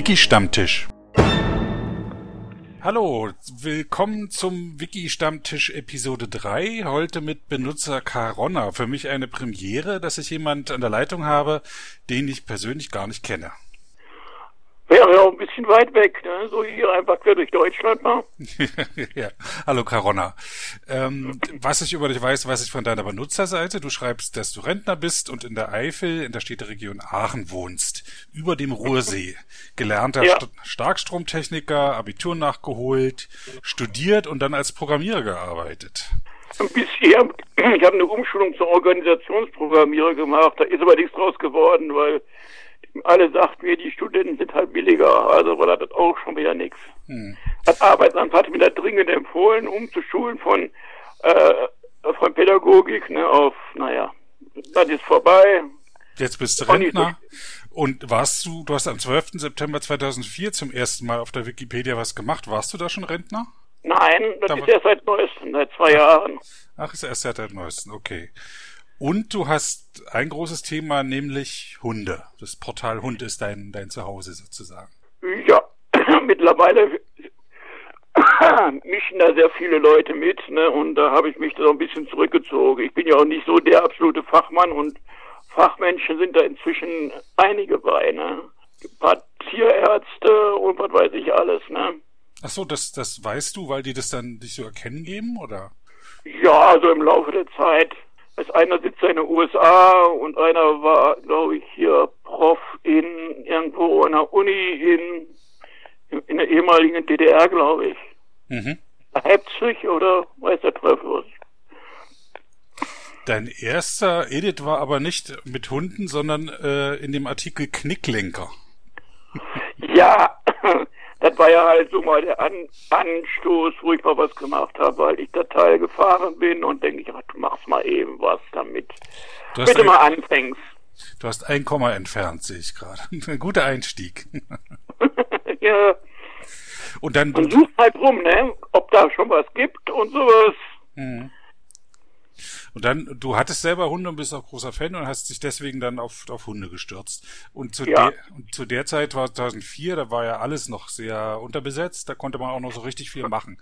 Wiki-Stammtisch. Hallo, willkommen zum Wiki-Stammtisch Episode 3. Heute mit Benutzer Caronna. Für mich eine Premiere, dass ich jemand an der Leitung habe, den ich persönlich gar nicht kenne. Wäre ja auch ein bisschen weit weg, ne? so hier einfach quer durch Deutschland mal. ja. Hallo Caronna. Ähm, was ich über dich weiß, weiß ich von deiner Benutzerseite. Du schreibst, dass du Rentner bist und in der Eifel in der Städteregion Aachen wohnst, über dem Ruhrsee. Gelernter Ja. St Starkstromtechniker, Abitur nachgeholt, studiert und dann als Programmierer gearbeitet. Bisschen. Ich habe eine Umschulung zum Organisationsprogrammierer gemacht, da ist aber nichts draus geworden, weil alle sagten mir, die Studenten sind halt billiger, also war das auch schon wieder nichts. Hm. Das Arbeitsamt hatte mir da dringend empfohlen, umzuschulen von, äh, von Pädagogik ne, auf, naja, das ist vorbei. Jetzt bist du Rentner. Und warst du, du hast am 12. September 2004 zum ersten Mal auf der Wikipedia was gemacht. Warst du da schon Rentner? Nein, das Da ist erst seit neuestem, seit zwei Jahren. Ach, ist erst seit der neuesten, okay. Und du hast ein großes Thema, nämlich Hunde. Das Portal Hund ist dein, dein Zuhause sozusagen. Ja, mittlerweile mischen da sehr viele Leute mit, ne? Und da habe ich mich so ein bisschen zurückgezogen. Ich bin ja auch nicht so der absolute Fachmann und Fachmenschen sind da inzwischen einige bei, ne? Ein paar Tierärzte und was weiß ich alles, ne? Ach so, das, das weißt du, weil die das dann dich so erkennen geben, oder? Ja, also im Laufe der Zeit. Als einer sitzt in den USA und einer war, glaube ich, hier Prof in irgendwo an der Uni in, in der ehemaligen DDR, glaube ich. Mhm. Leipzig oder weiß der Teufel was. Dein erster Edit war aber nicht mit Hunden, sondern äh, in dem Artikel Knicklenker. Ja, das war ja halt so mal der An Anstoß, wo ich mal was gemacht habe, weil ich da Teil gefahren bin und denke ich, ach, du machst mal eben was damit. Du Bitte ein, mal anfängst. du hast ein Komma entfernt, sehe ich gerade. Ein guter Einstieg. ja, Und dann, man sucht halt rum, ne, ob da schon was gibt und sowas. Mhm. Und dann, du hattest selber Hunde und bist auch großer Fan und hast dich deswegen dann auf, auf Hunde gestürzt. Und zu, Ja. der, und zu der Zeit war 2004, da war ja alles noch sehr unterbesetzt, da konnte man auch noch so richtig viel machen.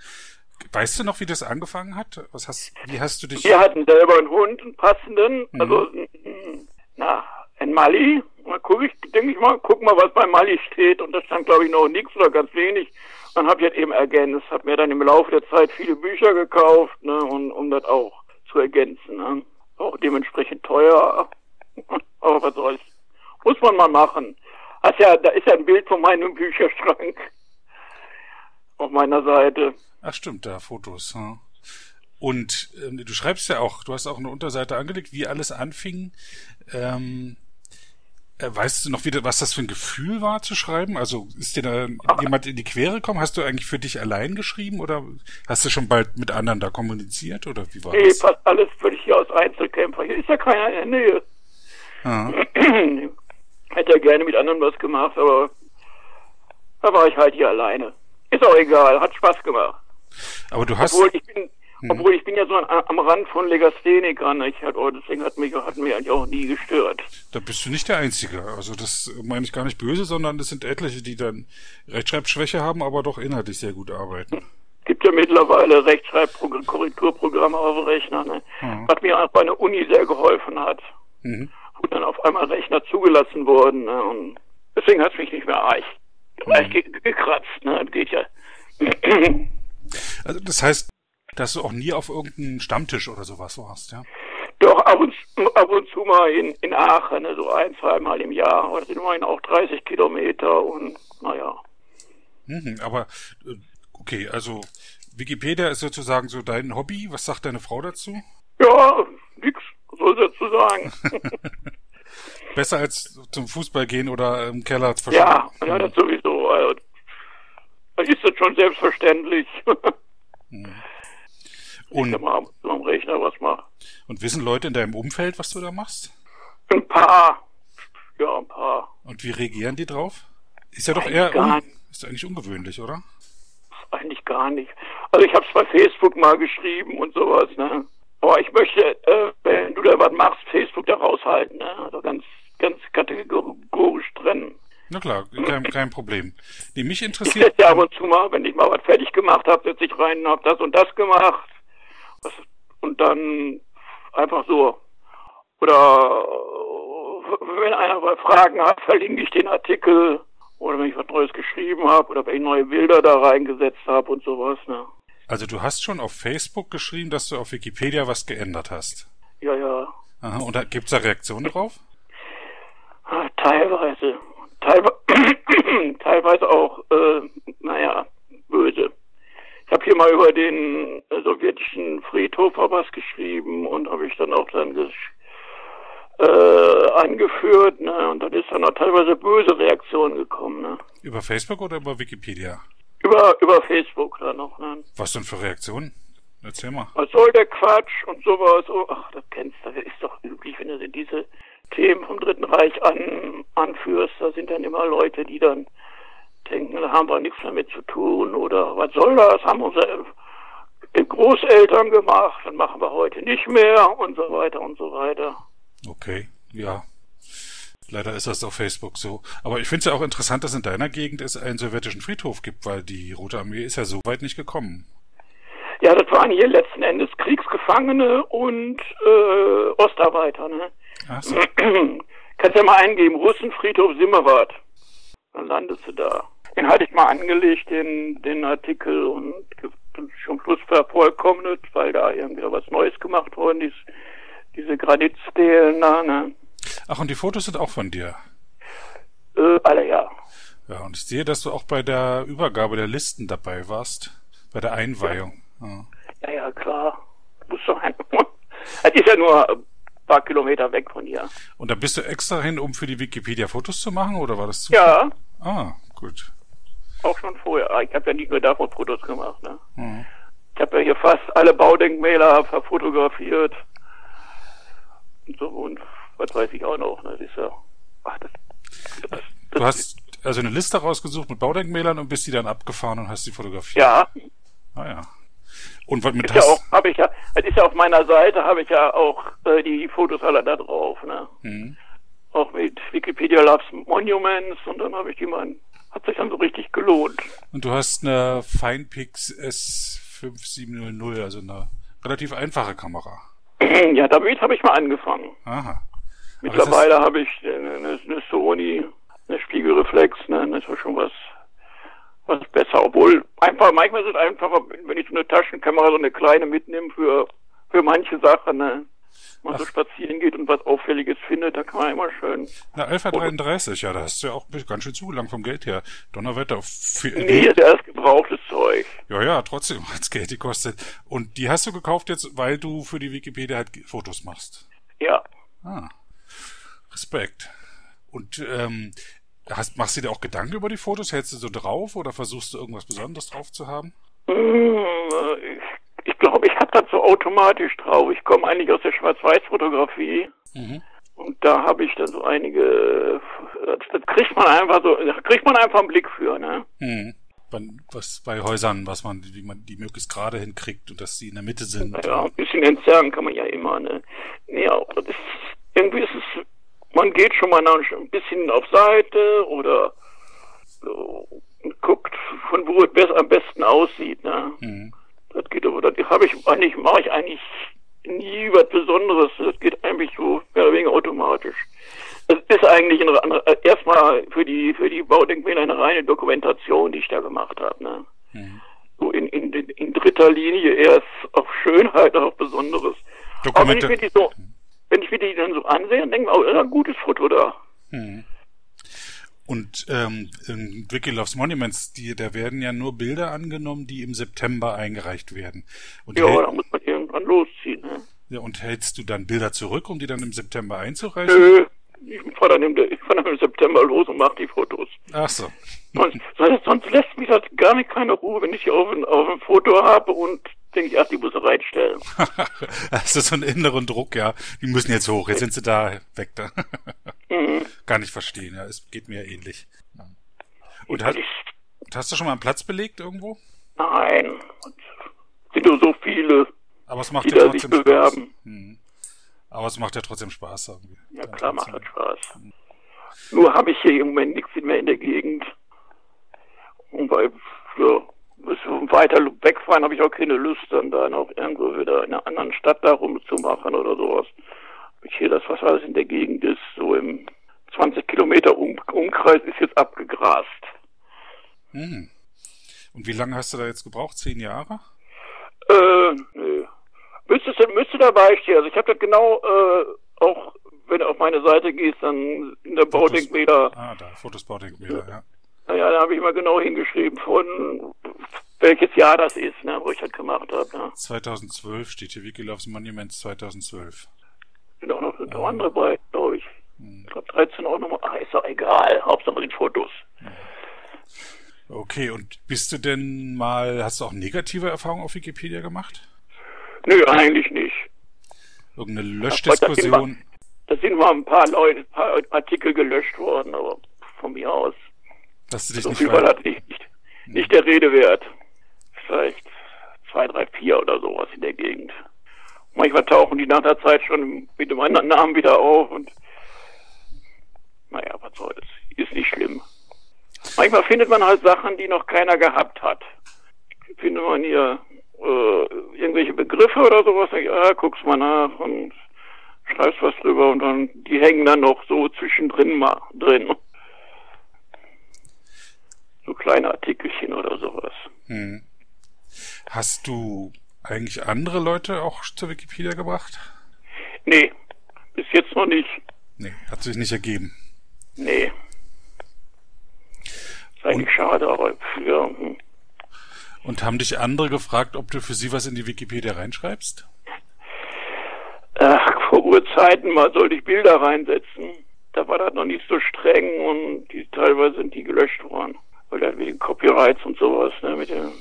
Weißt du noch, wie das angefangen hat? Was hast, wie hast du dich? Wir hatten selber einen Hund, einen passenden, Mhm. also, na, ein Mali. Mal guck ich, denke ich mal, guck mal, was bei Mali steht. Und da stand, glaube ich, noch nichts oder ganz wenig. Dann habe ich das eben ergänzt. Hab mir dann im Laufe der Zeit viele Bücher gekauft, ne, und, um das auch zu ergänzen, ne. Auch dementsprechend teuer. Aber was soll's. Muss man mal machen. Hast ja, da ist ja ein Bild von meinem Bücherschrank. Auf meiner Seite. Ach stimmt, da Fotos. Hm. Und ähm, du schreibst ja auch, du hast auch eine Unterseite angelegt, wie alles anfing. Ähm, äh, weißt du noch wieder, was das für ein Gefühl war zu schreiben? Also ist dir da jemand in die Quere gekommen? Hast du eigentlich für dich allein geschrieben oder hast du schon bald mit anderen da kommuniziert oder wie war Nee, das? fast alles völlig hier aus Einzelkämpfer. Hier ist ja keiner in der Nähe. Ah, Hätte ja gerne mit anderen was gemacht, aber da war ich halt hier alleine. Ist auch egal, hat Spaß gemacht. aber du hast, Obwohl ich bin, obwohl ich bin ja so am Rand von Legastheniker? Ich hat, oh, deswegen hat mich, hat mich eigentlich auch nie gestört. da bist du nicht der Einzige. Also das meine ich gar nicht böse, sondern es sind etliche, die dann Rechtschreibschwäche haben, aber doch inhaltlich sehr gut arbeiten. Gibt ja mittlerweile Rechtschreibprogramm, Korrekturprogramme auf Rechner, ne? Was mir auch bei der Uni sehr geholfen hat. Mhm. Wo dann auf einmal Rechner zugelassen wurden, ne? Und deswegen hat es mich nicht mehr reich. Reich ge gekratzt, ne? Das geht ja. Also das heißt, dass du auch nie auf irgendeinem Stammtisch oder sowas warst, ja? Doch, ab und, ab und zu mal in, in Aachen, ne, so ein, zweimal im Jahr. Aber das sind immerhin auch 30 Kilometer und naja. Mhm, aber äh, okay, also Wikipedia ist sozusagen so dein Hobby. Was sagt deine Frau dazu? Ja, nix, was soll ich dazu sagen. Besser als zum Fußball gehen oder im Keller ja, verschwinden. ja, das sowieso. Also, ist das schon selbstverständlich. Und, und zu am Rechner was macht. und wissen Leute in deinem Umfeld, was du da machst? Ein paar. Ja, ein paar. Und wie reagieren die drauf? Ist ja doch Eigentlich eher un ist eigentlich ungewöhnlich, oder? Eigentlich gar nicht. Also ich habe es bei Facebook mal geschrieben und sowas, ne? Aber ich möchte, äh, wenn du da was machst, Facebook da raushalten, ne? Also ganz, ganz kategorisch trennen. Na klar, kein, kein Problem. Die mich Ich interessiert. setze ja ab und zu mal, wenn ich mal was fertig gemacht habe, setze ich rein und habe das und das gemacht. Und dann einfach so. Oder wenn einer mal Fragen hat, verlinke ich den Artikel. Oder wenn ich was Neues geschrieben habe oder wenn ich neue Bilder da reingesetzt habe und sowas. Ne? Also du hast schon auf Facebook geschrieben, dass du auf Wikipedia was geändert hast. Ja, ja. Aha, und da gibt's da Reaktionen drauf? Ah, Teilweise. Teilwe teilweise auch, äh, naja, böse. Ich habe hier mal über den äh, sowjetischen Friedhof was geschrieben und habe ich dann auch dann äh, angeführt, ne? Und dann ist dann auch teilweise böse Reaktionen gekommen, ne? Über Facebook oder über Wikipedia? Über über Facebook dann noch, ne? Was denn für Reaktionen? Erzähl mal. Was soll der Quatsch und sowas? Oh, ach, das kennst du, das ist doch üblich, wenn du diese Themen vom Dritten Reich an, anführst. Da sind dann immer Leute, die dann denken, da haben wir nichts damit zu tun oder was soll das? Haben unsere Großeltern gemacht, dann machen wir heute nicht mehr und so weiter und so weiter. Okay, ja. Leider ist das auf Facebook so. Aber ich finde es ja auch interessant, dass in deiner Gegend es einen sowjetischen Friedhof gibt, weil die Rote Armee ist ja so weit nicht gekommen. Ja, das waren hier letzten Endes Kriegsgefangene und äh, Ostarbeiter. Ne? Ach so. Kannst ja mal eingeben, Russenfriedhof Simmerath. Dann landest du da. Den hatte ich mal angelegt, den, den Artikel, und zum Schluss vervollkommnet, weil da irgendwie was Neues gemacht worden ist. Diese Granitstelen da, ne? Ach, und die Fotos sind auch von dir. Äh, alle ja. Ja, und ich sehe, dass du auch bei der Übergabe der Listen dabei warst. Bei der Einweihung. Ja. Ja, ja, klar. Muss doch ein. Es ist ja nur ein paar Kilometer weg von hier. Und da bist du extra hin, um für die Wikipedia Fotos zu machen, oder war das zu? Ja, Ah, gut. Auch schon vorher. Ah, Ich habe ja nicht nur davon Fotos gemacht, ne? Mhm. Ich habe ja hier fast alle Baudenkmäler verfotografiert. Und so und was weiß ich auch noch. Ne? Das ist ja. Ach, das, das, Du hast also eine Liste rausgesucht mit Baudenkmälern und bist die dann abgefahren und hast die fotografiert. Ja, Ah ja. Und was mit ist ja auch, habe ich ja, das ist ja auf meiner Seite, habe ich ja auch äh, die Fotos alle da drauf, ne? hm. Auch mit Wikipedia Loves Monuments und dann habe ich die mal, hat sich dann so richtig gelohnt. Und du hast eine Finepix S5700, also eine relativ einfache Kamera. ja, damit habe ich mal angefangen. Aha. Mittlerweile habe ich eine, eine, Sony, eine Spiegelreflex, ne, das ist schon was, was besser. Obwohl, einfach, manchmal ist es einfacher, wenn ich so eine Taschenkamera, so eine kleine mitnehme für, für manche Sachen, ne. Wenn man so spazieren geht und was Auffälliges findet, da kann man immer schön. Na, Alpha 33, ja, da hast du ja auch ganz schön zugelangt vom Geld her. Donnerwetter. Für, Nee, ist erst gebrauchtes Zeug. Ja, ja, trotzdem hat's Geld gekostet. Und die hast du gekauft jetzt, weil du für die Wikipedia halt Fotos machst. Ja. Ah. Respekt. Und ähm, hast, machst du dir auch Gedanken über die Fotos? Hältst du so drauf oder versuchst du irgendwas Besonderes drauf zu haben? Hm, Ich, ich glaube, ich habe das so automatisch drauf. Ich komme eigentlich aus der Schwarz-Weiß-Fotografie. Mhm. Und da habe ich dann so einige, das, das kriegt man einfach so, da kriegt man einfach einen Blick für, ne? Hm. Wann- Was bei Häusern, was man, wie man die möglichst gerade hinkriegt und dass sie in der Mitte sind. Ja, ein bisschen entzerren kann man ja immer, ne? Ja, das ist, irgendwie ist es, man geht schon mal ein bisschen auf Seite oder so, und guckt, von wo es am besten aussieht, ne? Mhm. Das geht aber, das habe ich eigentlich, mache ich eigentlich nie was Besonderes. Das geht eigentlich so mehr oder weniger automatisch. Es ist eigentlich ein, ein, erstmal für die für die Baudenkmäler eine reine Dokumentation, die ich da gemacht habe. Ne? Mhm. So in, in, in dritter Linie erst auf Schönheit, auf Besonderes. Aber wenn ich mir die so, wenn ich mir die dann so ansehe, dann denke ich, mir, oh, ist ein gutes Foto da. Mhm. Und ähm, in Wiki Loves Monuments, die, da werden ja nur Bilder angenommen, die im September eingereicht werden. Und, Ja, hält- da muss man irgendwann losziehen. Ne? ja, und hältst du dann Bilder zurück, um die dann im September einzureichen? Nö, ich fahre dann, fahr dann im September los und mache die Fotos. Ach so. Sonst, sonst lässt mich das gar nicht keine Ruhe, wenn ich die auf ein, auf ein Foto habe und denke ich, ach, die muss ich reinstellen. Hast du so einen inneren Druck, ja. Die müssen jetzt hoch, jetzt sind sie da, weg da. Mhm. Kann ich verstehen, ja. Es geht mir ähnlich. Und hast, hast du schon mal einen Platz belegt irgendwo? nein, und sind nur so viele, Aber es macht die ja da sich trotzdem Spaß. bewerben. Mhm. Aber es macht ja trotzdem Spaß. Irgendwie. Ja Dann klar, macht trotzdem. das Spaß. Nur habe ich hier im Moment nichts mehr in der Gegend. Und weil, ja, weiter wegfahren habe ich auch keine Lust, dann da noch irgendwo wieder in einer anderen Stadt da rumzumachen oder sowas. Ich hier das, was alles in der Gegend ist, so im 20 Kilometer um Umkreis ist jetzt abgegrast. Hm. Und wie lange hast du da jetzt gebraucht? Zehn Jahre? Äh, nö. Müsste, müsste dabei stehen. Also ich habe das genau äh, auch, wenn du auf meine Seite gehst, dann in der Baudenkmäler. Ah, da, Fotos Baudenkmäler, ja. Naja, da habe ich mal genau hingeschrieben, von welches Jahr das ist, ne, wo ich das gemacht habe. Ne. 2012 steht hier Wiki Loves Monuments 2012. Sind auch noch, noch andere bei, glaube ich. Hm. Ich glaube 13 auch nochmal. Ah, ist doch egal. Hauptsache die Fotos. Okay, und bist du denn mal, hast du auch negative Erfahrungen auf Wikipedia gemacht? Nö, eigentlich nicht. Irgendeine Löschdiskussion? Da sind mal ein paar Leute, ein paar Artikel gelöscht worden, aber von mir aus. Dass du dich so nicht viel war das nicht, nicht, nicht der Rede wert. Vielleicht zwei, drei, vier oder sowas in der Gegend. Manchmal tauchen die nach der Zeit schon mit einem anderen Namen wieder auf und naja, was soll's. Ist nicht schlimm. Manchmal findet man halt Sachen, die noch keiner gehabt hat. Findet man hier äh, irgendwelche Begriffe oder sowas, ja, guckst mal nach und schreibst was drüber und dann, die hängen dann noch so zwischendrin mal drin. So kleine Artikelchen oder sowas. Hm. Hast du eigentlich andere Leute auch zur Wikipedia gebracht? Nee, bis jetzt noch nicht. Nee, hat sich nicht ergeben. Nee. Ist eigentlich schade, aber ja. hm. Und haben dich andere gefragt, ob du für sie was in die Wikipedia reinschreibst? Ach, vor Urzeiten mal sollte ich Bilder reinsetzen. Da war das noch nicht so streng und die, teilweise sind die gelöscht worden. Weil dann wegen Copyrights und sowas, ne, mit dem,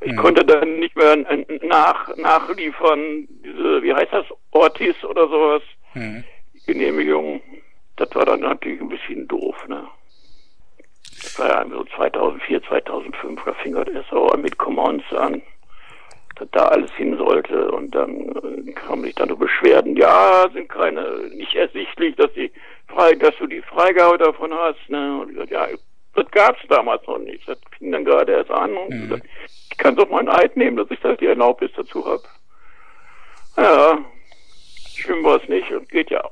ich Mhm. konnte dann nicht mehr nach, nachliefern, diese, wie heißt das, Ortis oder sowas, Hm. Genehmigung. Das war dann natürlich ein bisschen doof, ne. Das war ja so 2004, 2005, da fing das erst auch mit Commons an, dass da alles hin sollte und dann äh, kamen sich dann so Beschwerden, ja, sind keine, nicht ersichtlich, dass die frei, dass du die Freigabe davon hast, ne, und ich gesagt, ja, das gab's damals noch nicht, das fing dann gerade erst an und Mhm. gesagt, ich kann doch mal ein Eid nehmen, dass ich da die Erlaubnis dazu hab. Ja, schlimm war es nicht und geht ja.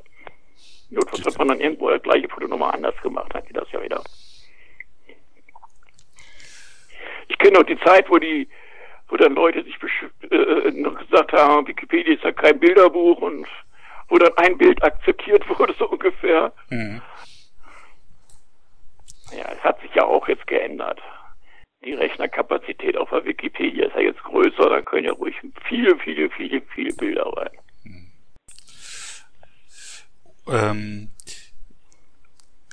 Notfalls hat man dann irgendwo das gleiche Foto nochmal anders gemacht, hat die das ja wieder. Ich kenne noch die Zeit, wo die, wo dann Leute sich besch- äh, noch gesagt haben, Wikipedia ist ja kein Bilderbuch und wo dann ein Bild akzeptiert wurde, so ungefähr. Hm. Ja, es hat sich ja auch jetzt geändert. Die Rechnerkapazität auf der Wikipedia ist ja jetzt größer, da können ja ruhig viele, viele, viele, viele Bilder rein. Ähm,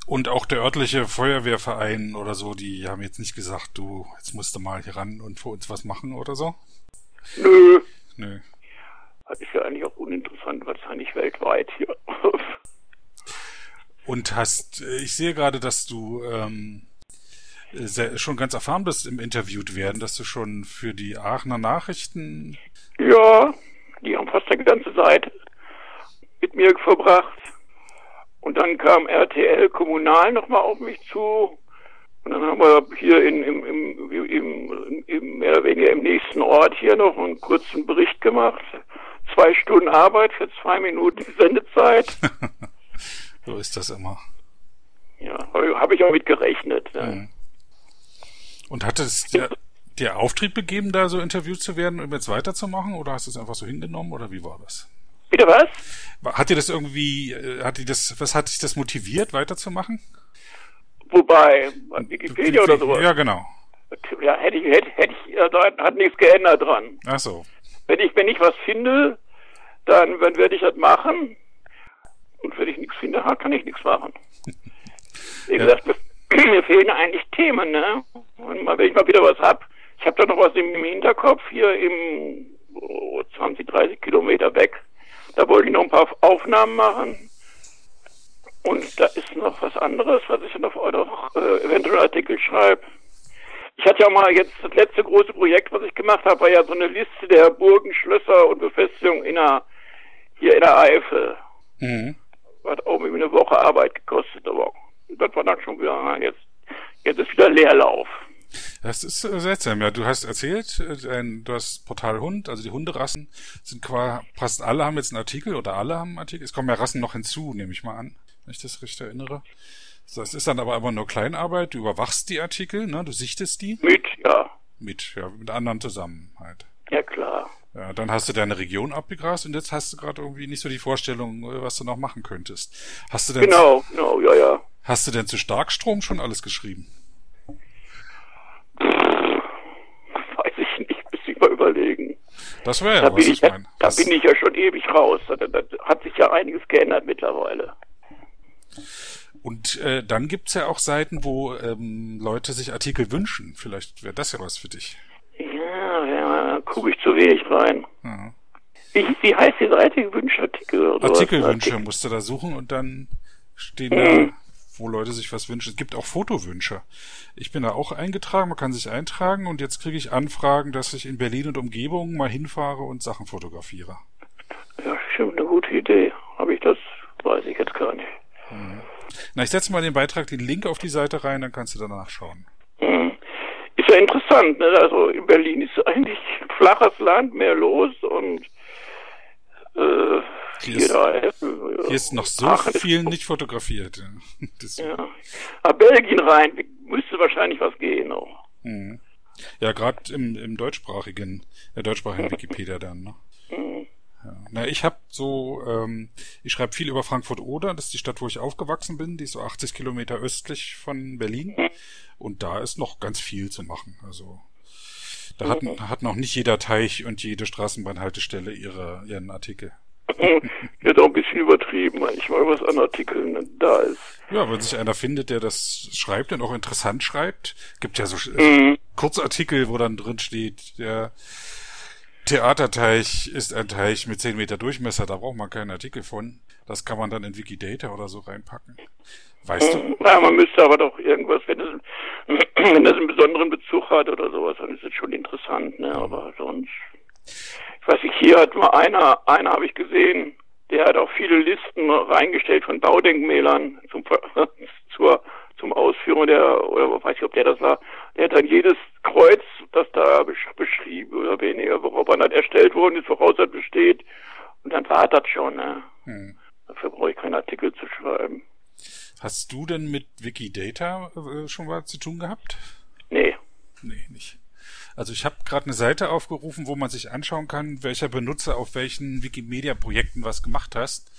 und auch der örtliche Feuerwehrverein oder so, die haben jetzt nicht gesagt, du, jetzt musst du mal hier ran und für uns was machen oder so? Nö, Nö. das ist ja eigentlich auch uninteressant, was ja nicht weltweit hier. Und hast, ich sehe gerade, dass du ähm, sehr, schon ganz erfahren bist im Interviewt werden, dass du schon für die Aachener Nachrichten Ja, die haben fast eine ganze Zeit mit mir verbracht. Und dann kam RTL Kommunal nochmal auf mich zu. Und dann haben wir hier in, im, im, im, im, mehr oder weniger im nächsten Ort hier noch einen kurzen Bericht gemacht. Zwei Stunden Arbeit für zwei Minuten Sendezeit. so ist das immer. Ja, habe ich auch mit gerechnet. Ne? Mhm. Und hat es dir, dir Auftrieb gegeben, da so interviewt zu werden, um jetzt weiterzumachen? Oder hast du es einfach so hingenommen? Oder wie war das? Bitte was? Hat dir das irgendwie, äh, hat dir das, was hat dich das motiviert, weiterzumachen? Wobei, Wikipedia oder sowas. Ja, genau. Ja, hätte ich, hätte, hätte ich, ja, da hat nichts geändert dran. Ach so. Wenn ich, wenn ich was finde, dann, dann werde ich das machen. Und wenn ich nichts finde, kann ich nichts machen. Wie gesagt, mir, mir fehlen eigentlich Themen, ne? Und mal, wenn ich mal wieder was hab, ich habe da noch was im, im Hinterkopf, hier im oh, 20, 30 Kilometer weg. Da wollte ich noch ein paar Aufnahmen machen. Und da ist noch was anderes, was ich noch, noch äh, eventuell Artikel schreibe. Ich hatte ja mal jetzt das letzte große Projekt, was ich gemacht habe, war ja so eine Liste der Burgen, Schlösser und Befestigungen in der, hier in der Eifel. Mhm. Hat auch irgendwie eine Woche Arbeit gekostet, aber das war dann schon wieder, jetzt, jetzt ist wieder Leerlauf. Das ist äh, seltsam, ja. Du hast erzählt, äh, du hast Portal Hund, also die Hunderassen sind quasi, fast alle haben jetzt einen Artikel oder alle haben einen Artikel. Es kommen ja Rassen noch hinzu, nehme ich mal an, wenn ich das richtig erinnere. Das ist dann aber immer nur Kleinarbeit. Du überwachst die Artikel, ne? Du sichtest die. Mit, ja. Mit, ja, mit anderen zusammen halt. Ja, klar. Ja, dann hast du deine Region abgegrast und jetzt hast du gerade irgendwie nicht so die Vorstellung, äh, was du noch machen könntest. Hast du denn Genau, genau, ja, ja. Hast du denn zu Starkstrom schon alles geschrieben? Weiß ich nicht, muss ich mal überlegen. Das wäre ja Da, was, bin ich, ich meine. da Das- bin ich ja schon ewig raus. Da, da hat sich ja einiges geändert mittlerweile. Und äh, dann gibt's ja auch Seiten, wo ähm, Leute sich Artikel wünschen. Vielleicht wäre das ja was für dich. Ja, ja, gucke ich zu wenig rein. Ja. Wie, wie heißt die Seite? Wünschartikel oder? Artikelwünsche Artikel- musst du da suchen und dann stehen Mhm. da, wo Leute sich was wünschen. Es gibt auch Fotowünsche. Ich bin da auch eingetragen, man kann sich eintragen und jetzt kriege ich Anfragen, dass ich in Berlin und Umgebung mal hinfahre und Sachen fotografiere. Ja, stimmt, eine gute Idee. Habe ich das? Weiß ich jetzt gar nicht. Na, ich setze mal den Beitrag, den Link auf die Seite rein, dann kannst du danach schauen. Hm. Ist ja interessant, ne? Also in Berlin ist eigentlich flaches Land, mehr los und äh, Hier hier, ist- Hier ist noch so ist- viel nicht fotografiert. Ja. Aber Belgien rein, müsste wahrscheinlich was gehen auch. Mhm. Ja, gerade im, im deutschsprachigen, der deutschsprachigen Wikipedia dann. Ne? Mhm. Ja. Na, ich habe so, ähm, ich schreibe viel über Frankfurt-Oder, das ist die Stadt, wo ich aufgewachsen bin, die ist so 80 Kilometer östlich von Berlin. Und da ist noch ganz viel zu machen. Also da hat, hat noch nicht jeder Teich und jede Straßenbahnhaltestelle ihre, ihren Artikel. Jetzt auch ein bisschen übertrieben, manchmal, was an Artikeln da ist. Ja, wenn sich einer findet, der das schreibt und auch interessant schreibt, gibt ja so äh, Mhm. Kurzartikel, wo dann drin steht, der Theaterteich ist ein Teich mit 10 Meter Durchmesser, da braucht man keinen Artikel von. Das kann man dann in Wikidata oder so reinpacken. Weißt du? Ja, man müsste aber doch irgendwas, wenn es, wenn das einen besonderen Bezug hat oder sowas, dann ist es schon interessant, ne? Aber sonst, ich weiß nicht, hier hat mal einer, einer habe ich gesehen, der hat auch viele Listen reingestellt von Baudenkmälern zum, zur, zum Ausführen der, oder weiß ich, ob der das war, der hat dann jedes Kreuz, das da besch- beschrieben oder weniger, worauf er dann erstellt worden ist, woraus er besteht. Und dann war das schon, ne? Hm. Dafür brauche ich keinen Artikel zu schreiben. Hast du denn mit Wikidata äh, schon mal zu tun gehabt? Nee. Nee, nicht. Also ich habe gerade eine Seite aufgerufen, wo man sich anschauen kann, welcher Benutzer auf welchen Wikimedia-Projekten was gemacht hast.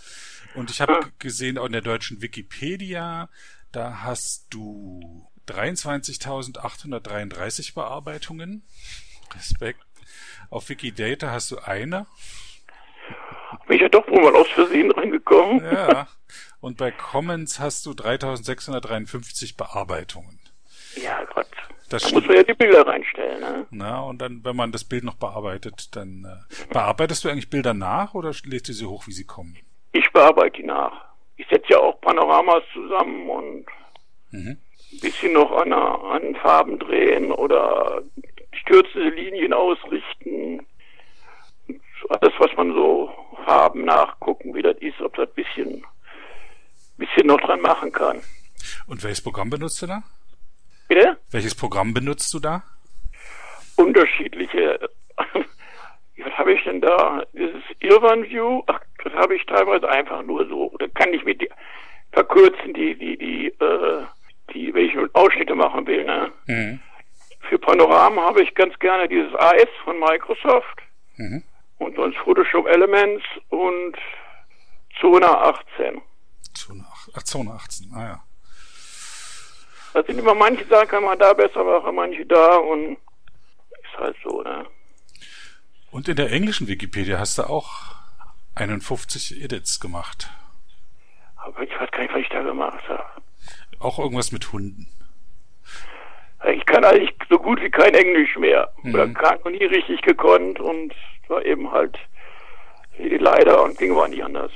Und ich habe Ah. gesehen, auch in der deutschen Wikipedia, da hast du 23.833 Bearbeitungen. Respekt. Auf Wikidata hast du eine. Bin ich ja doch wohl mal aus Versehen reingekommen. Ja. Und bei Commons hast du 3.653 Bearbeitungen. Das Da muss man ja die Bilder reinstellen, ne? Na, und dann, wenn man das Bild noch bearbeitet, dann äh, bearbeitest du eigentlich Bilder nach oder lädst du sie hoch, wie sie kommen? Ich bearbeite die nach. Ich setze ja auch Panoramas zusammen und Mhm. ein bisschen noch an, an Farben drehen oder stürzende Linien ausrichten. Alles, was man so Farben nachgucken, wie das ist, ob das ein bisschen, bisschen noch dran machen kann. Und welches Programm benutzt du da? Bitte? Welches Programm benutzt du da? unterschiedliche. Was habe ich denn da? Dieses Irvan View, ach, das habe ich teilweise einfach nur so. Da kann ich mit verkürzen, die, die, die, äh, die, wenn ich Ausschnitte machen will, ne? Mhm. Für Panoramen habe ich ganz gerne dieses AS von Microsoft Mhm. und sonst Photoshop Elements und Zona 18. Zone, ach, Zone 18, ah ja. Das sind immer manche Sachen kann man da besser machen, manche da und ist halt so, ne? Und in der englischen Wikipedia hast du auch 51 Edits gemacht. Aber ich weiß gar nicht, was ich da gemacht habe. Auch irgendwas mit Hunden. Ich kann eigentlich so gut wie kein Englisch mehr. Mhm. Oder gar noch nie richtig gekonnt und war eben halt leider und ging war nicht anders.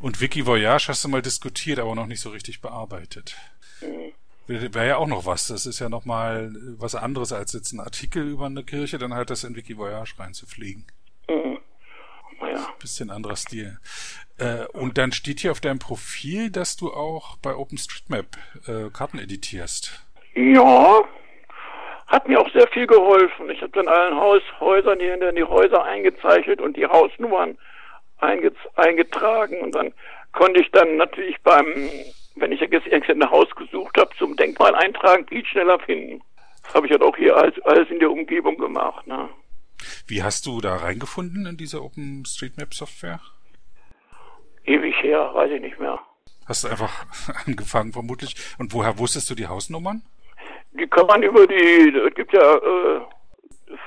Und Wiki Voyage hast du mal diskutiert, aber noch nicht so richtig bearbeitet. Mhm. Wäre wär ja auch noch was. Das ist ja noch mal was anderes als jetzt ein Artikel über eine Kirche, dann halt das in Wiki Voyage reinzufliegen. Mhm. ja. Bisschen anderer Stil. Äh, und dann steht hier auf deinem Profil, dass du auch bei OpenStreetMap äh, Karten editierst. Ja, hat mir auch sehr viel geholfen. Ich habe dann allen Haushäusern hier in die Häuser eingezeichnet und die Hausnummern eingetragen und dann konnte ich dann natürlich beim, wenn ich jetzt ein Haus gesucht habe, zum Denkmal eintragen, viel schneller finden. Das habe ich halt auch hier alles, alles in der Umgebung gemacht. Ne? Wie hast du da reingefunden in diese OpenStreetMap-Software? Ewig her, weiß ich nicht mehr. Hast du einfach angefangen vermutlich. Und woher wusstest du die Hausnummern? Die kann man über die, es gibt ja äh,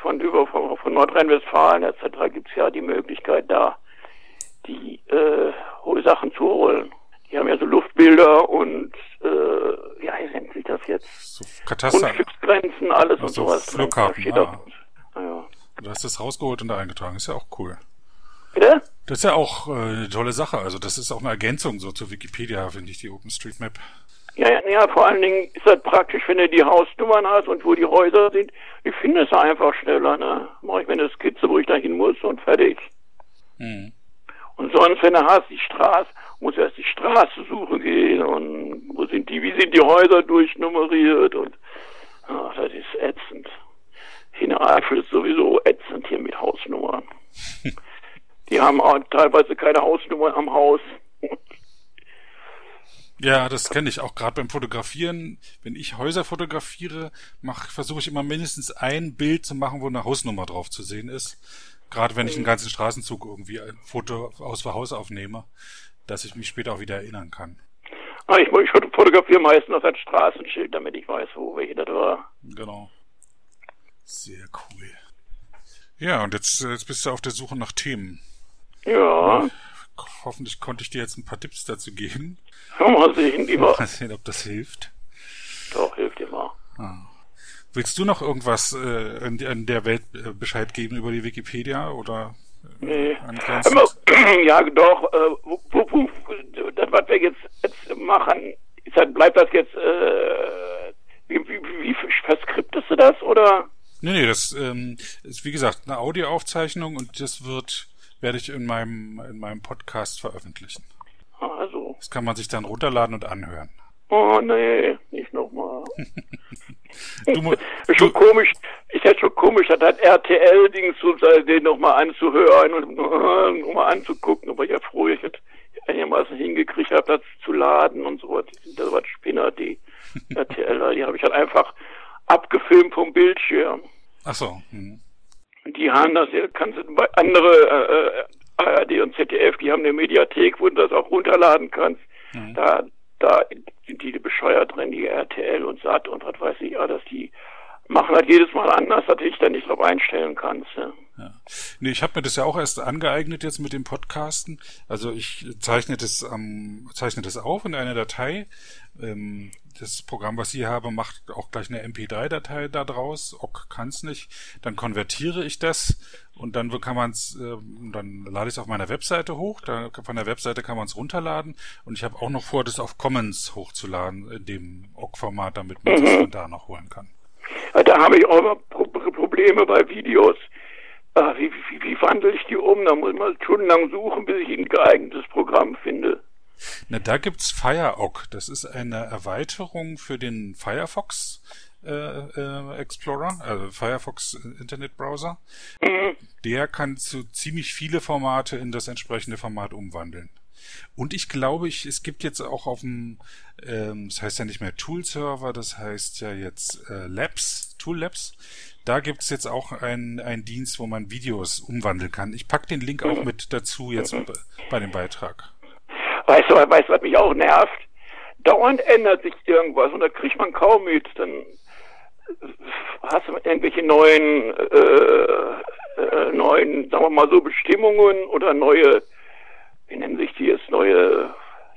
von über von, von Nordrhein-Westfalen etc. gibt es ja die Möglichkeit da die äh, Sachen zu holen. Die haben ja so Luftbilder und äh, wie nennt sich das jetzt? So Kataster. Grundstücksgrenzen, alles und so sowas. Flugkarten, ah. ja. Du hast das rausgeholt und da eingetragen. Ist ja auch cool. Bitte? Das ist ja auch äh, eine tolle Sache. Also das ist auch eine Ergänzung so zur Wikipedia, finde ich, die OpenStreetMap. Ja, ja, ja, vor allen Dingen ist das praktisch, wenn du die Hausnummern hast und wo die Häuser sind. Ich finde es einfach schneller, ne? Mach ich mir eine Skizze, wo ich da hin muss und fertig. Hm. Und sonst, wenn du hast, die Straße, muss erst die Straße suchen gehen und wo sind die, wie sind die Häuser durchnummeriert und ach, das ist ätzend. Hintereifel ist sowieso ätzend hier mit Hausnummern. die haben auch teilweise keine Hausnummern am Haus. Ja, das kenne ich auch gerade beim Fotografieren. Wenn ich Häuser fotografiere, versuche ich immer mindestens ein Bild zu machen, wo eine Hausnummer drauf zu sehen ist. Gerade wenn ich einen ganzen Straßenzug irgendwie ein Foto aus dem Haus aufnehme, dass ich mich später auch wieder erinnern kann. Ah, ich, ich fotografiere meistens auf ein Straßenschild, damit ich weiß, wo welche das war. Genau. Sehr cool. Ja, und jetzt, jetzt bist du auf der Suche nach Themen. Ja. hoffentlich konnte ich dir jetzt ein paar Tipps dazu geben. Mal sehen, lieber. Mal sehen, ob das hilft. Doch, hilft immer. Ah. Willst du noch irgendwas äh, in, in, der Welt äh, Bescheid geben über die Wikipedia oder? Nee. Ja, doch. Äh, das, was wir jetzt, jetzt machen, ist, bleibt das jetzt, äh, wie, wie, wie verskriptest du das oder? Nee, nee, das ähm, ist wie gesagt eine Audioaufzeichnung und das wird, werde ich in meinem, in meinem Podcast veröffentlichen. Also. Das kann man sich dann runterladen und anhören. Oh nee, nicht nochmal. du, schon komisch, ist ja schon komisch, das hat RTL-Dings den nochmal anzuhören und nochmal anzugucken, aber ich ja froh, ich hätte einigermaßen hingekriegt habe, das zu laden und so was. Das war Spinner, die RTL, die habe ich halt einfach abgefilmt vom Bildschirm. Ach so. Hm. Die haben das, kannst du bei andere äh, ARD und ZDF, die haben eine Mediathek, wo du das auch runterladen kannst. Mhm. Da da die bescheuert drin, die RTL und SAT und was weiß ich alles, die machen halt jedes Mal anders, dass ich da nicht drauf einstellen kannst. Ja. Ja. Nee, ich habe mir das ja auch erst angeeignet jetzt mit dem Podcasten. Also ich zeichne das, ähm, zeichne das auf in einer Datei. Ähm, das Programm, was ich habe, macht auch gleich eine MP3-Datei da draus. Ok kann es nicht. Dann konvertiere ich das und dann kann man es, äh, dann lade ich es auf meiner Webseite hoch. Da, von der Webseite kann man es runterladen. Und ich habe auch noch vor, das auf Commons hochzuladen, in dem OGG-Format, damit man mhm. das von da noch holen kann. Da habe ich auch Probleme bei Videos ach, wie, wie, wie wandle ich die um? Da muss man stundenlang suchen, bis ich ein geeignetes Programm finde. Na, da gibt's FireOg. Das ist eine Erweiterung für den Firefox äh, äh, Explorer, also Firefox Internetbrowser. Mhm. Der kann zu ziemlich viele Formate in das entsprechende Format umwandeln. Und ich glaube, ich, es gibt jetzt auch auf dem, ähm, das heißt ja nicht mehr Tool Server, das heißt ja jetzt äh, Labs, Tool Labs. Da gibt's jetzt auch einen, Dienst, wo man Videos umwandeln kann. Ich pack den Link auch mit dazu jetzt mhm. bei dem Beitrag. Weißt du, weißt du, was mich auch nervt? Dauernd ändert sich irgendwas und da kriegt man kaum mit. Dann hast du irgendwelche neuen, äh, äh, neuen, sagen wir mal so, Bestimmungen oder neue, wie nennen sich die jetzt, neue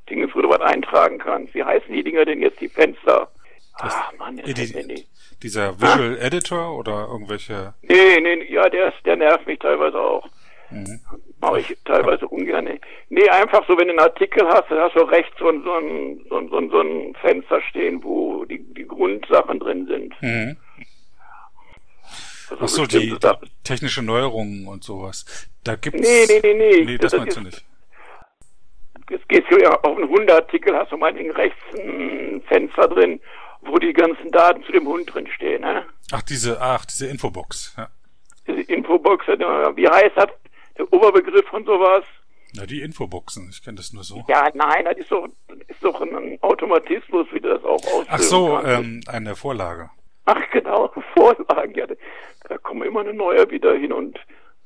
Dinge, wo du was eintragen kannst. Wie heißen die Dinger denn jetzt, die Fenster? Ach Mann, jetzt die, dieser Visual ah? Editor oder irgendwelche? Nee, nee, ja, der, der nervt mich teilweise auch. Mhm. Mache ich teilweise ungern. Nee, einfach so, wenn du einen Artikel hast, dann hast du rechts so, so, ein, so, so, so ein Fenster stehen, wo die, die Grundsachen drin sind. Mhm. Das Ach so, die, die technische Neuerungen und sowas. Da gibt's. Nee, nee, nee, nee. Nee, das, das meinst ist, du nicht. Es geht ja auf einen Hundeartikel, hast du meinetwegen rechts ein Fenster drin, wo die ganzen Daten zu dem Hund drin stehen, ne? Ach, diese, ach, diese Infobox, ja. Diese Infobox, wie heißt das? Oberbegriff von sowas? Na, die Infoboxen, ich kenne das nur so. Ja, nein, das ist doch, ist doch ein Automatismus, wie das auch aussieht. Ach so, ähm, eine Vorlage. Ach genau, Vorlagen, ja, da kommen immer eine neue wieder hin und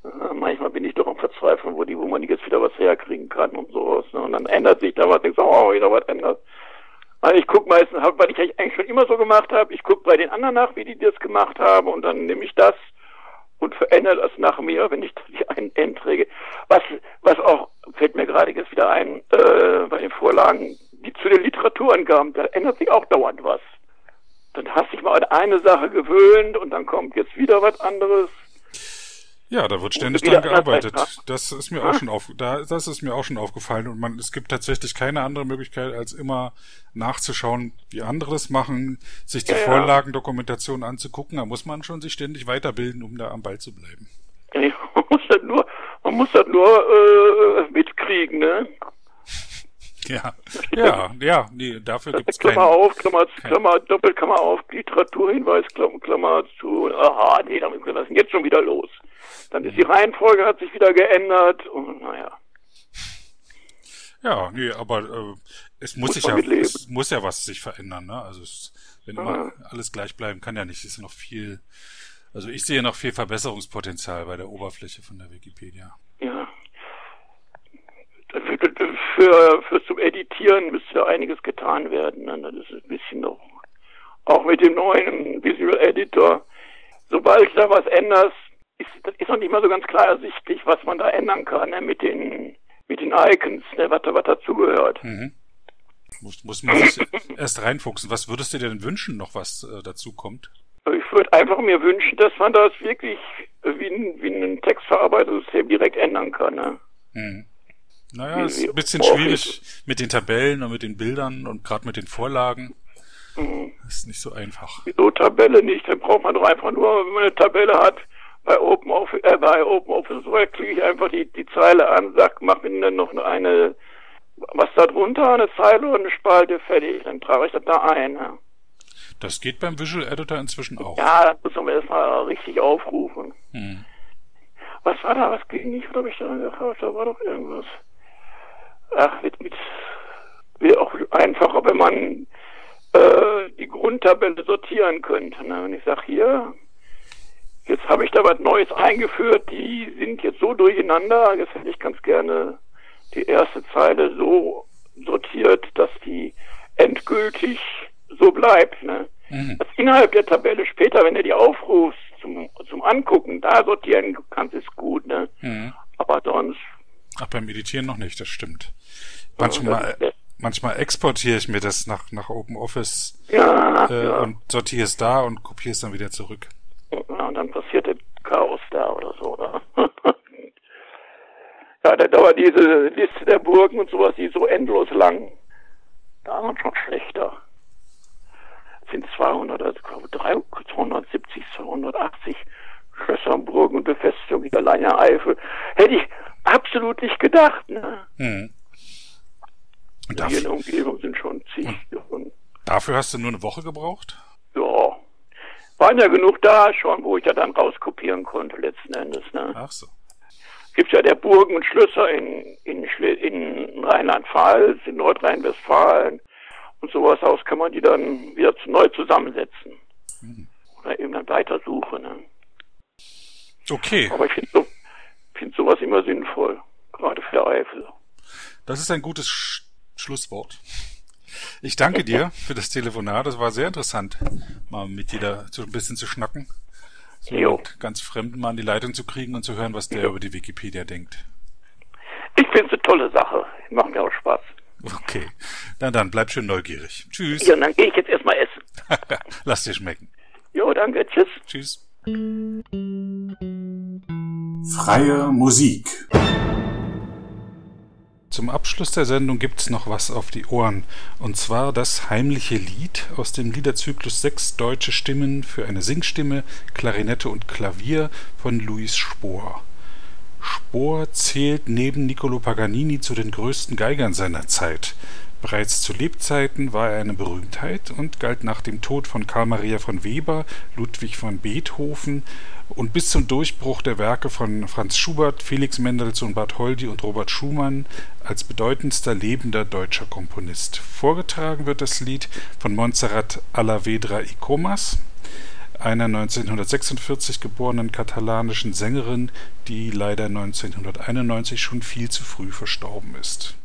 äh, manchmal bin ich doch am Verzweifeln, wo die, wo man jetzt wieder was herkriegen kann und sowas. Ne? Und dann ändert sich da was, denkst oh, wieder was ändert. Also ich gucke meistens, weil ich eigentlich schon immer so gemacht habe, ich gucke bei den anderen nach, wie die das gemacht haben und dann nehme ich das und verändere das nach mir, wenn ich die einen einträge. Was, was auch, fällt mir gerade jetzt wieder ein, äh, bei den Vorlagen, die zu den Literaturangaben, da ändert sich auch dauernd was. Dann hast dich mal an eine Sache gewöhnt und dann kommt jetzt wieder was anderes. Ja, da wird ständig dran gearbeitet. Das ist mir auch schon auf, da, das ist mir auch schon aufgefallen und man, es gibt tatsächlich keine andere Möglichkeit, als immer nachzuschauen, wie andere das machen, sich die ja, Vorlagendokumentation anzugucken. Da muss man schon sich ständig weiterbilden, um da am Ball zu bleiben. man muss das nur, man muss das nur äh, mitkriegen, ne? Ja, ja, ja, nee, dafür gibt es Klammer auf, Klammer, Klammer, Doppelklammer auf, Literaturhinweis, Klammer, Klammer zu, aha, nee, damit können wir jetzt schon wieder los. Dann ist die Reihenfolge hat sich wieder geändert und naja. Ja, nee, aber äh, es muss, muss sich ja, es muss ja was sich verändern, ne? Also es, wenn immer alles gleich bleiben kann ja nicht, ist noch viel, also ich sehe noch viel Verbesserungspotenzial bei der Oberfläche von der Wikipedia. Ja. Für, für, für zum Editieren müsste einiges getan werden. Ne? Das ist ein bisschen noch, auch mit dem neuen Visual Editor. Sobald du da was änderst, ist, ist noch nicht mal so ganz klar ersichtlich, was man da ändern kann ne, mit den mit den Icons, ne, was, was dazugehört. Mhm. Muss, muss man sich erst reinfuchsen. Was würdest du dir denn wünschen, noch was äh, dazu kommt? Ich würde einfach mir wünschen, dass man das wirklich wie ein, wie ein Textverarbeitungssystem direkt ändern kann. Ne? Mhm. Naja, ist ein bisschen schwierig mit den Tabellen und mit den Bildern und gerade mit den Vorlagen. Mhm. Ist nicht so einfach. Wieso Tabelle nicht? Dann braucht man doch einfach nur, wenn man eine Tabelle hat, bei OpenOffice, äh, bei OpenOffice Word klicke ich einfach die, die Zeile an, sag, mach mir dann noch eine, was da drunter, eine Zeile und eine Spalte, fertig. Dann trage ich das da ein. Ja. Das geht beim Visual Editor inzwischen auch. Ja, dann muss man erstmal richtig aufrufen. Hm. Was war da? Was ging nicht? Was habe ich da gehabt? Da war doch irgendwas. Ach, mit, mit, wäre auch einfacher, wenn man äh, die Grundtabelle sortieren könnte. Ne? Wenn ich sage, hier, Jetzt habe ich da was Neues eingeführt, die sind jetzt so durcheinander, jetzt hätte ich ganz gerne die erste Zeile so sortiert, dass die endgültig so bleibt. Ne? Mhm. Das innerhalb der Tabelle später, wenn du die aufrufst zum, zum Angucken, da sortieren kannst, ist gut. Ne? Mhm. Aber sonst. Ach, beim Meditieren noch nicht, das stimmt. Manchmal, ja, manchmal exportiere ich mir das nach, nach OpenOffice ja, äh, ja. und sortiere es da und kopiere es dann wieder zurück. Ja, und dann passierte Chaos da oder so. Oder? ja, da dauert diese Liste der Burgen und sowas, die ist so endlos lang. Da waren schon schlechter. Es sind 200, also 270, 280 Schlösser, Burgen und Befestigungen in der Eifel. Hätte ich absolut nicht gedacht. Ne? Hm. Und dafür, hier in der Umgebung sind schon zig. Und dafür hast du nur eine Woche gebraucht? Waren ja genug da schon, wo ich ja dann rauskopieren konnte letzten Endes. Ne? Ach so. Gibt ja der Burgen und Schlösser in, in, in Rheinland-Pfalz, in Nordrhein-Westfalen und sowas aus kann man die dann wieder neu zusammensetzen. Mhm. Oder eben dann weitersuchen. Ne? Okay. Aber ich finde so, find sowas immer sinnvoll, gerade für Eifel. Das ist ein gutes Sch Schlusswort. Ich danke dir für das Telefonat. Das war sehr interessant, mal mit dir da so ein bisschen zu schnacken. So jo. ganz Fremden mal an die Leitung zu kriegen und zu hören, was der jo. über die Wikipedia denkt. Ich finde es eine tolle Sache. Macht mir auch Spaß. Okay. Na dann, bleib schön neugierig. Tschüss. Ja, dann gehe ich jetzt erstmal essen. Lass dir schmecken. Jo, danke. Tschüss. Tschüss. Freie Musik. Zum Abschluss der Sendung gibt's noch was auf die Ohren. Und zwar das heimliche Lied aus dem Liederzyklus Sechs deutsche Stimmen für eine Singstimme, Klarinette und Klavier von Luis Spohr. Spohr zählt neben Niccolo Paganini zu den größten Geigern seiner Zeit. Bereits zu Lebzeiten war er eine Berühmtheit und galt nach dem Tod von Carl Maria von Weber, Ludwig von Beethoven und bis zum Durchbruch der Werke von Franz Schubert, Felix Mendelssohn Bartholdy und Robert Schumann als bedeutendster lebender deutscher Komponist. Vorgetragen wird das Lied von Montserrat Alavedra y Comas, einer 1946 geborenen katalanischen Sängerin, die leider 1991 schon viel zu früh verstorben ist